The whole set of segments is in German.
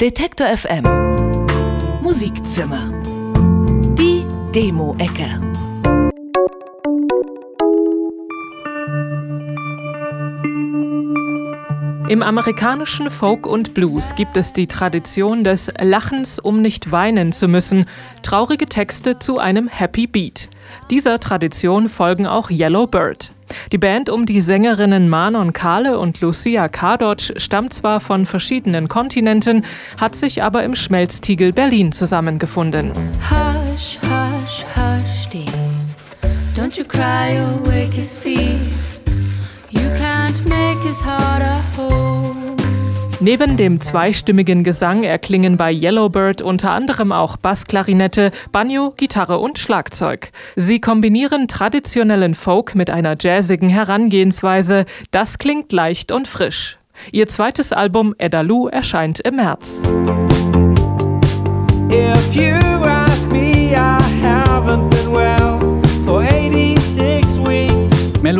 Detektor FM Musikzimmer. Die Demo-Ecke. Im amerikanischen Folk und Blues gibt es die Tradition des Lachens, um nicht weinen zu müssen, traurige Texte zu einem Happy Beat. Dieser Tradition folgen auch Yellow Bird. Die Band um die Sängerinnen Manon Kahle und Lucia Kardotsch stammt zwar von verschiedenen Kontinenten, hat sich aber im Schmelztiegel Berlin zusammengefunden. Hush, hush, hush, dear. Don't you cry or his feet. You can't make his heart a Neben dem zweistimmigen Gesang erklingen bei Yellowbird unter anderem auch Bassklarinette, Banjo, Gitarre und Schlagzeug. Sie kombinieren traditionellen Folk mit einer jazzigen Herangehensweise. Das klingt leicht und frisch. Ihr zweites Album Edalu erscheint im März. If you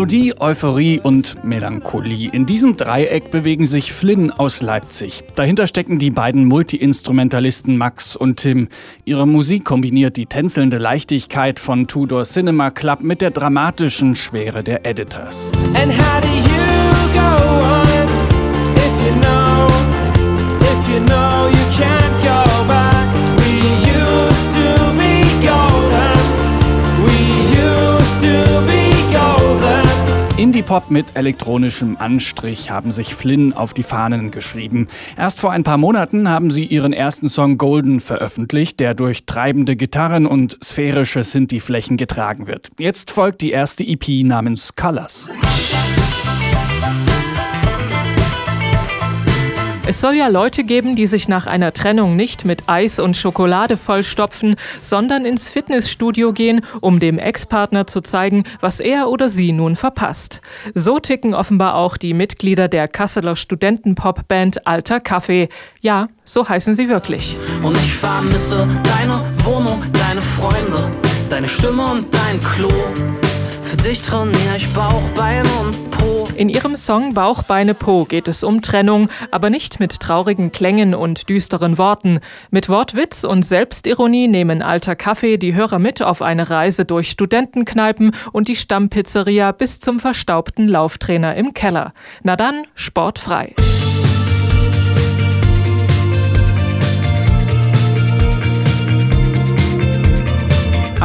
Melodie, Euphorie und Melancholie. In diesem Dreieck bewegen sich Flynn aus Leipzig. Dahinter stecken die beiden Multiinstrumentalisten Max und Tim. Ihre Musik kombiniert die tänzelnde Leichtigkeit von Tudor Cinema Club mit der dramatischen Schwere der Editors. And Indie-Pop mit elektronischem Anstrich haben sich Flynn auf die Fahnen geschrieben. Erst vor ein paar Monaten haben sie ihren ersten Song Golden veröffentlicht, der durch treibende Gitarren und sphärische Synthi-Flächen getragen wird. Jetzt folgt die erste EP namens Colors. Es soll ja Leute geben, die sich nach einer Trennung nicht mit Eis und Schokolade vollstopfen, sondern ins Fitnessstudio gehen, um dem Ex-Partner zu zeigen, was er oder sie nun verpasst. So ticken offenbar auch die Mitglieder der Kasseler Studentenpop-Band Alter Kaffee. Ja, so heißen sie wirklich. Und ich vermisse deine Wohnung, deine Freunde, deine Stimme und dein Klo. Für dich trainiere ich Bauch, Beine und Po. In ihrem Song Bauch, Beine, Po geht es um Trennung, aber nicht mit traurigen Klängen und düsteren Worten. Mit Wortwitz und Selbstironie nehmen Alter Kaffee die Hörer mit auf eine Reise durch Studentenkneipen und die Stammpizzeria bis zum verstaubten Lauftrainer im Keller. Na dann, sportfrei.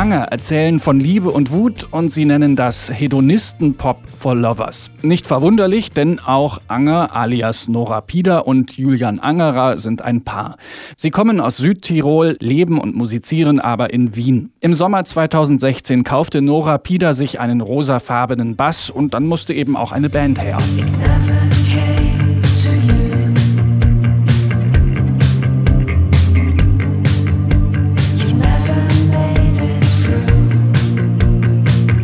Anger erzählen von Liebe und Wut und sie nennen das Hedonisten-Pop for Lovers. Nicht verwunderlich, denn auch Anger alias Nora Pida und Julian Angerer sind ein Paar. Sie kommen aus Südtirol, leben und musizieren aber in Wien. Im Sommer 2016 kaufte Nora Pida sich einen rosafarbenen Bass und dann musste eben auch eine Band her.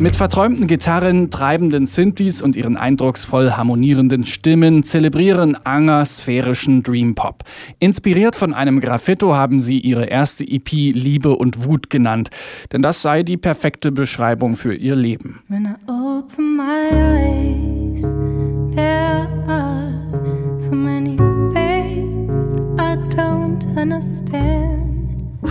Mit verträumten Gitarren, treibenden Synthes und ihren eindrucksvoll harmonierenden Stimmen zelebrieren Anger sphärischen Dream Pop. Inspiriert von einem Graffito haben sie ihre erste EP Liebe und Wut genannt, denn das sei die perfekte Beschreibung für ihr Leben. Understand.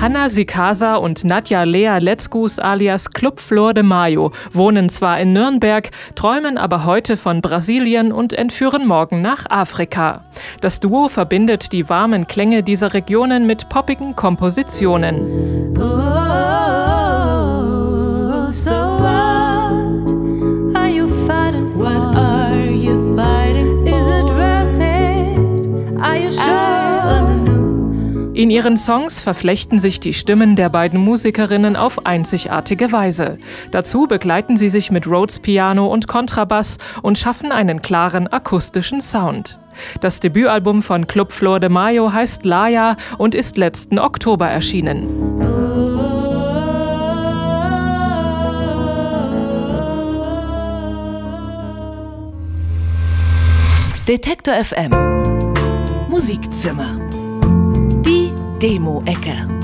Hanna Sikasa und Nadja Lea Letzgus alias Club Flor de Mayo wohnen zwar in Nürnberg, träumen aber heute von Brasilien und entführen morgen nach Afrika. Das Duo verbindet die warmen Klänge dieser Regionen mit poppigen Kompositionen. In ihren Songs verflechten sich die Stimmen der beiden Musikerinnen auf einzigartige Weise. Dazu begleiten sie sich mit Rhodes Piano und Kontrabass und schaffen einen klaren akustischen Sound. Das Debütalbum von Club Flor de Mayo heißt Laya und ist letzten Oktober erschienen. Detektor FM Musikzimmer Demo-Ecke.